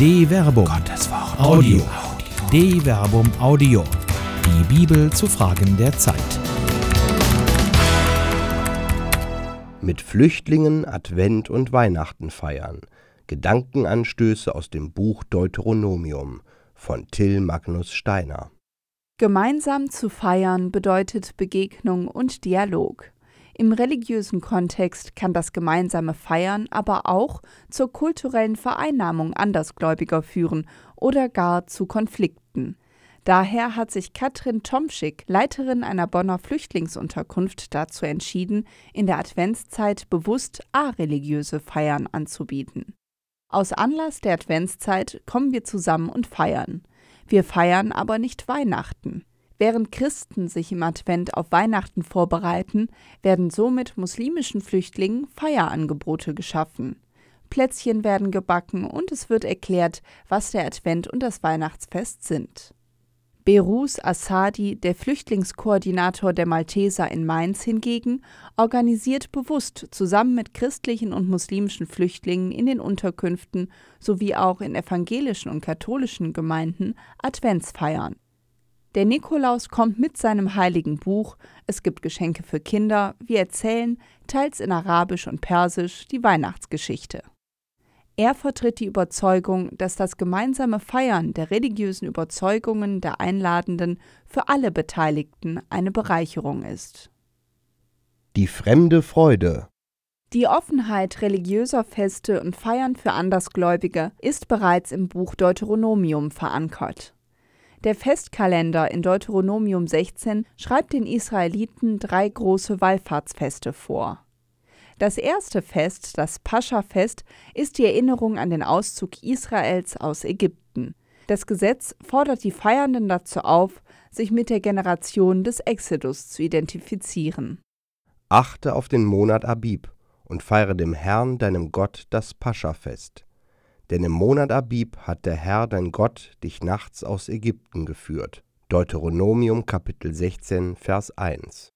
De Verbum. Gottes Wort. Audio. De Verbum Audio. Die Bibel zu Fragen der Zeit. Mit Flüchtlingen Advent und Weihnachten feiern. Gedankenanstöße aus dem Buch Deuteronomium von Till Magnus Steiner. Gemeinsam zu feiern bedeutet Begegnung und Dialog. Im religiösen Kontext kann das gemeinsame Feiern aber auch zur kulturellen Vereinnahmung Andersgläubiger führen oder gar zu Konflikten. Daher hat sich Katrin Tomschick, Leiterin einer Bonner Flüchtlingsunterkunft, dazu entschieden, in der Adventszeit bewusst areligiöse Feiern anzubieten. Aus Anlass der Adventszeit kommen wir zusammen und feiern. Wir feiern aber nicht Weihnachten. Während Christen sich im Advent auf Weihnachten vorbereiten, werden somit muslimischen Flüchtlingen Feierangebote geschaffen. Plätzchen werden gebacken und es wird erklärt, was der Advent und das Weihnachtsfest sind. Berus Assadi, der Flüchtlingskoordinator der Malteser in Mainz hingegen, organisiert bewusst zusammen mit christlichen und muslimischen Flüchtlingen in den Unterkünften sowie auch in evangelischen und katholischen Gemeinden Adventsfeiern. Der Nikolaus kommt mit seinem heiligen Buch, es gibt Geschenke für Kinder, wir erzählen, teils in Arabisch und Persisch, die Weihnachtsgeschichte. Er vertritt die Überzeugung, dass das gemeinsame Feiern der religiösen Überzeugungen der Einladenden für alle Beteiligten eine Bereicherung ist. Die fremde Freude. Die Offenheit religiöser Feste und Feiern für Andersgläubige ist bereits im Buch Deuteronomium verankert. Der Festkalender in Deuteronomium 16 schreibt den Israeliten drei große Wallfahrtsfeste vor. Das erste Fest, das Pascha-Fest, ist die Erinnerung an den Auszug Israels aus Ägypten. Das Gesetz fordert die Feiernden dazu auf, sich mit der Generation des Exodus zu identifizieren. Achte auf den Monat Abib und feiere dem Herrn, deinem Gott, das Pascha-Fest. Denn im Monat Abib hat der Herr dein Gott dich nachts aus Ägypten geführt. Deuteronomium Kapitel 16, Vers 1.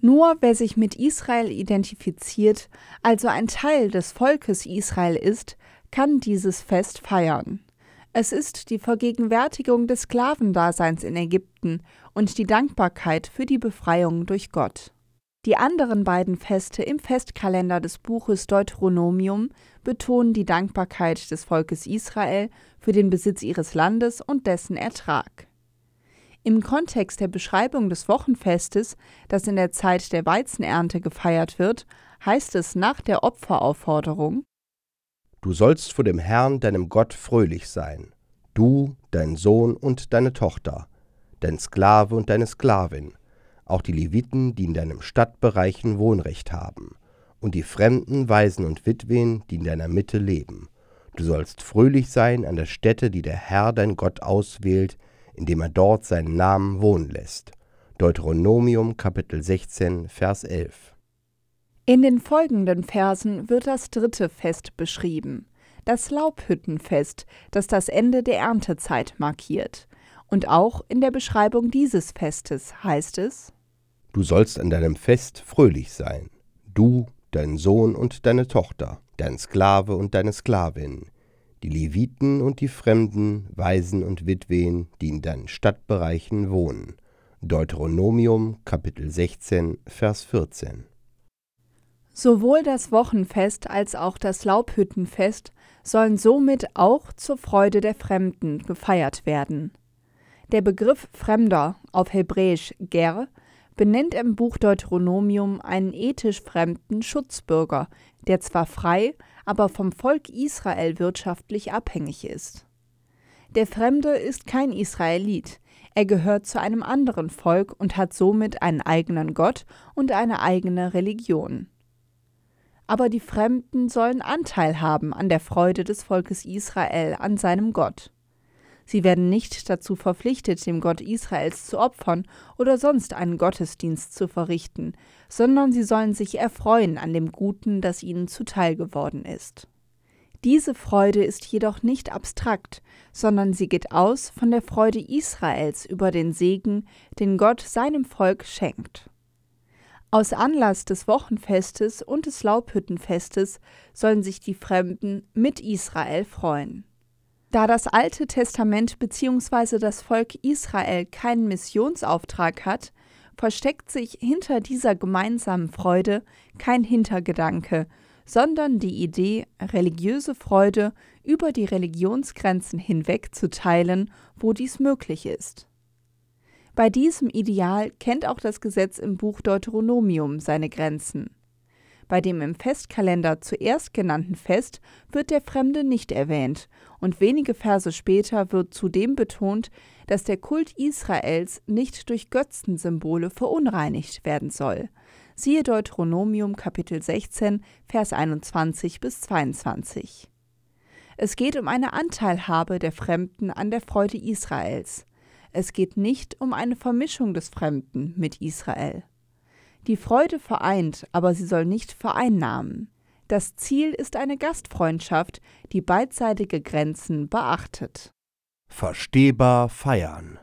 Nur wer sich mit Israel identifiziert, also ein Teil des Volkes Israel ist, kann dieses Fest feiern. Es ist die Vergegenwärtigung des Sklavendaseins in Ägypten und die Dankbarkeit für die Befreiung durch Gott. Die anderen beiden Feste im Festkalender des Buches Deuteronomium betonen die Dankbarkeit des Volkes Israel für den Besitz ihres Landes und dessen Ertrag. Im Kontext der Beschreibung des Wochenfestes, das in der Zeit der Weizenernte gefeiert wird, heißt es nach der Opferaufforderung Du sollst vor dem Herrn, deinem Gott, fröhlich sein, du, dein Sohn und deine Tochter, dein Sklave und deine Sklavin, auch die Leviten, die in deinem Stadtbereichen Wohnrecht haben, und die fremden Waisen und Witwen, die in deiner Mitte leben. Du sollst fröhlich sein an der Stätte, die der Herr dein Gott auswählt, indem er dort seinen Namen wohnen lässt. Deuteronomium Kapitel 16, Vers 11. In den folgenden Versen wird das dritte Fest beschrieben, das Laubhüttenfest, das das Ende der Erntezeit markiert. Und auch in der Beschreibung dieses Festes heißt es, Du sollst an deinem Fest fröhlich sein, du, dein Sohn und deine Tochter, dein Sklave und deine Sklavin, die Leviten und die Fremden, Waisen und Witwen, die in deinen Stadtbereichen wohnen. Deuteronomium Kapitel 16, Vers 14. Sowohl das Wochenfest als auch das Laubhüttenfest sollen somit auch zur Freude der Fremden gefeiert werden. Der Begriff Fremder, auf Hebräisch Ger, benennt im Buch Deuteronomium einen ethisch fremden Schutzbürger, der zwar frei, aber vom Volk Israel wirtschaftlich abhängig ist. Der Fremde ist kein Israelit, er gehört zu einem anderen Volk und hat somit einen eigenen Gott und eine eigene Religion. Aber die Fremden sollen Anteil haben an der Freude des Volkes Israel an seinem Gott. Sie werden nicht dazu verpflichtet, dem Gott Israels zu opfern oder sonst einen Gottesdienst zu verrichten, sondern sie sollen sich erfreuen an dem Guten, das ihnen zuteil geworden ist. Diese Freude ist jedoch nicht abstrakt, sondern sie geht aus von der Freude Israels über den Segen, den Gott seinem Volk schenkt. Aus Anlass des Wochenfestes und des Laubhüttenfestes sollen sich die Fremden mit Israel freuen. Da das Alte Testament bzw. das Volk Israel keinen Missionsauftrag hat, versteckt sich hinter dieser gemeinsamen Freude kein Hintergedanke, sondern die Idee, religiöse Freude über die Religionsgrenzen hinweg zu teilen, wo dies möglich ist. Bei diesem Ideal kennt auch das Gesetz im Buch Deuteronomium seine Grenzen. Bei dem im Festkalender zuerst genannten Fest wird der Fremde nicht erwähnt, und wenige Verse später wird zudem betont, dass der Kult Israels nicht durch Götzensymbole verunreinigt werden soll. Siehe Deuteronomium Kapitel 16, Vers 21 bis 22. Es geht um eine Anteilhabe der Fremden an der Freude Israels. Es geht nicht um eine Vermischung des Fremden mit Israel. Die Freude vereint, aber sie soll nicht vereinnahmen. Das Ziel ist eine Gastfreundschaft, die beidseitige Grenzen beachtet. Verstehbar feiern.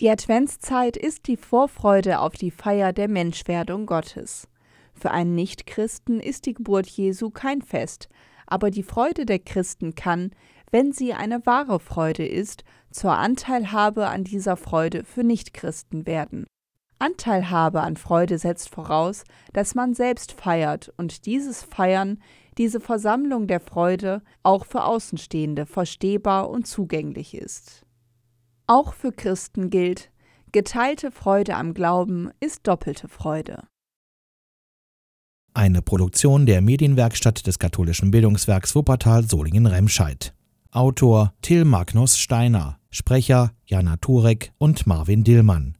Die Adventszeit ist die Vorfreude auf die Feier der Menschwerdung Gottes. Für einen Nichtchristen ist die Geburt Jesu kein Fest, aber die Freude der Christen kann, wenn sie eine wahre Freude ist, zur Anteilhabe an dieser Freude für Nichtchristen werden. Anteilhabe an Freude setzt voraus, dass man selbst feiert und dieses Feiern, diese Versammlung der Freude auch für Außenstehende verstehbar und zugänglich ist. Auch für Christen gilt, geteilte Freude am Glauben ist doppelte Freude. Eine Produktion der Medienwerkstatt des katholischen Bildungswerks Wuppertal Solingen-Remscheid. Autor Till Magnus Steiner, Sprecher Jana Turek und Marvin Dillmann.